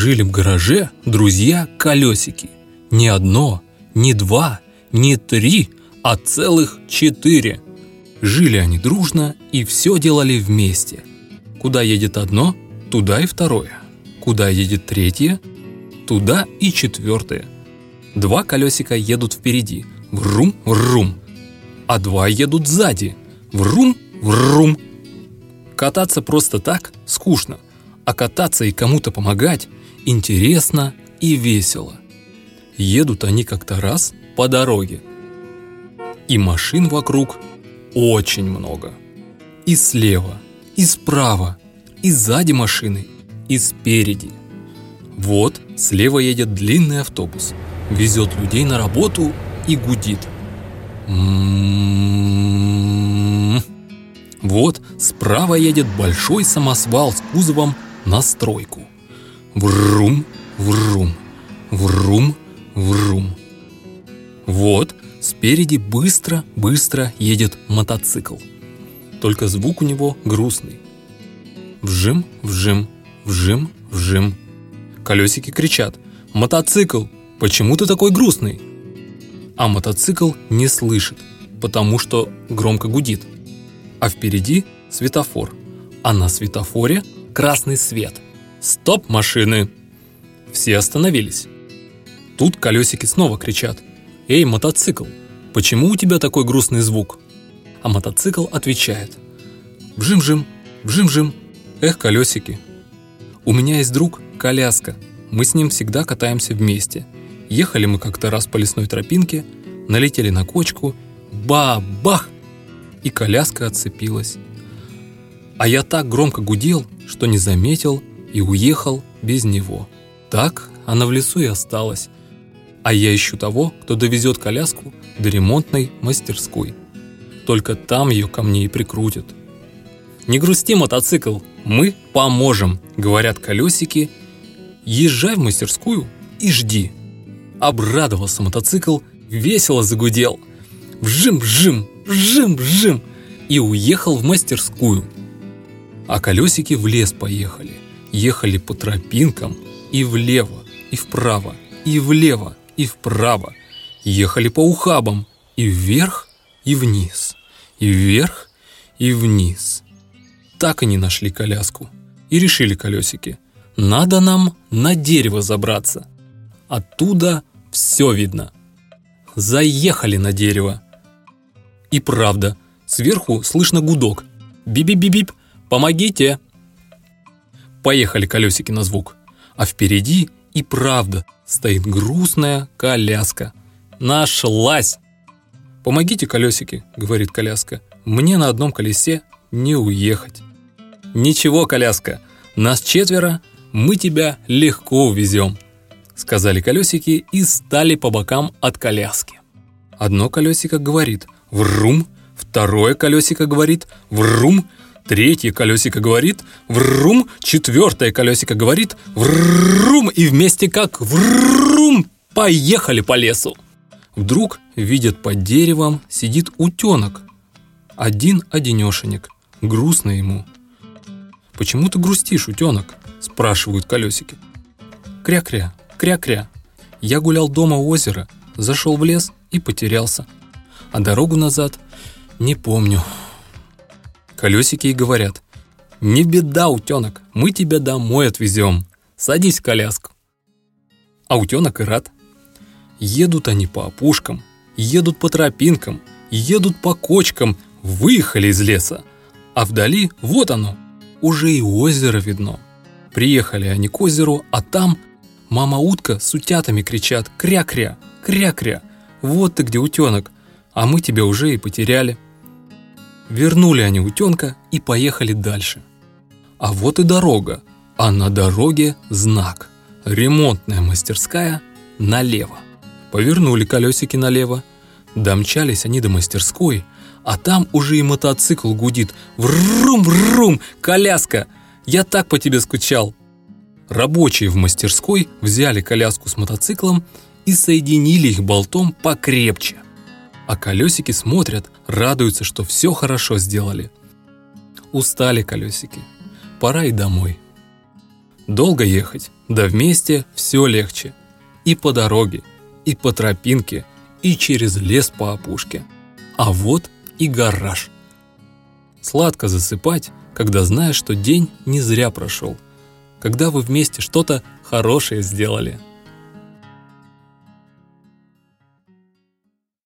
Жили в гараже друзья-колесики. Не одно, не два, не три, а целых четыре. Жили они дружно и все делали вместе. Куда едет одно, туда и второе. Куда едет третье, туда и четвертое. Два колесика едут впереди, врум-врум, а два едут сзади, врум-врум. Кататься просто так скучно, а кататься и кому-то помогать интересно и весело. Едут они как-то раз по дороге. И машин вокруг очень много. И слева, и справа, и сзади машины, и спереди. Вот слева едет длинный автобус, везет людей на работу и гудит. Вот справа едет большой самосвал с кузовом на стройку. Врум, врум, врум, врум. Вот спереди быстро-быстро едет мотоцикл. Только звук у него грустный. Вжим, вжим, вжим, вжим. Колесики кричат «Мотоцикл! Почему ты такой грустный?» А мотоцикл не слышит, потому что громко гудит. А впереди светофор, а на светофоре красный свет. «Стоп, машины!» Все остановились. Тут колесики снова кричат «Эй, мотоцикл, почему у тебя такой грустный звук?» А мотоцикл отвечает «Вжим-жим, вжим-жим, эх, колесики, у меня есть друг коляска. Мы с ним всегда катаемся вместе. Ехали мы как-то раз по лесной тропинке, налетели на кочку, ба-бах! И коляска отцепилась. А я так громко гудел, что не заметил и уехал без него. Так она в лесу и осталась. А я ищу того, кто довезет коляску до ремонтной мастерской. Только там ее ко мне и прикрутят. «Не грусти, мотоцикл, мы поможем», — говорят колесики. «Езжай в мастерскую и жди». Обрадовался мотоцикл, весело загудел. Вжим-вжим, вжим-вжим, и уехал в мастерскую. А колесики в лес поехали. Ехали по тропинкам и влево, и вправо, и влево, и вправо. Ехали по ухабам и вверх, и вниз, и вверх, и вниз так и не нашли коляску. И решили колесики. Надо нам на дерево забраться. Оттуда все видно. Заехали на дерево. И правда, сверху слышно гудок. Бип-бип-бип, помогите. Поехали колесики на звук. А впереди и правда стоит грустная коляска. Нашлась! «Помогите, колесики», — говорит коляска. «Мне на одном колесе не уехать». «Ничего, коляска, нас четверо, мы тебя легко увезем», сказали колесики и стали по бокам от коляски. Одно колесико говорит «врум», второе колесико говорит «врум», третье колесико говорит «врум», четвертое колесико говорит «врум», и вместе как «врум» поехали по лесу. Вдруг видят под деревом сидит утенок. Один-одинешенек, грустно ему – «Почему ты грустишь, утенок?» – спрашивают колесики. «Кря-кря, кря-кря. Я гулял дома у озера, зашел в лес и потерялся. А дорогу назад не помню». Колесики и говорят. «Не беда, утенок, мы тебя домой отвезем. Садись в коляску». А утенок и рад. Едут они по опушкам, едут по тропинкам, едут по кочкам, выехали из леса. А вдали вот оно, уже и озеро видно. Приехали они к озеру, а там мама-утка с утятами кричат «Кря-кря! Кря-кря! Вот ты где, утенок! А мы тебя уже и потеряли!» Вернули они утенка и поехали дальше. А вот и дорога, а на дороге знак. Ремонтная мастерская налево. Повернули колесики налево. Домчались они до мастерской – а там уже и мотоцикл гудит. Врум-врум, коляска! Я так по тебе скучал. Рабочие в мастерской взяли коляску с мотоциклом и соединили их болтом покрепче. А колесики смотрят, радуются, что все хорошо сделали. Устали колесики. Пора и домой. Долго ехать, да вместе все легче. И по дороге, и по тропинке, и через лес по опушке. А вот и гараж. Сладко засыпать, когда знаешь, что день не зря прошел. Когда вы вместе что-то хорошее сделали –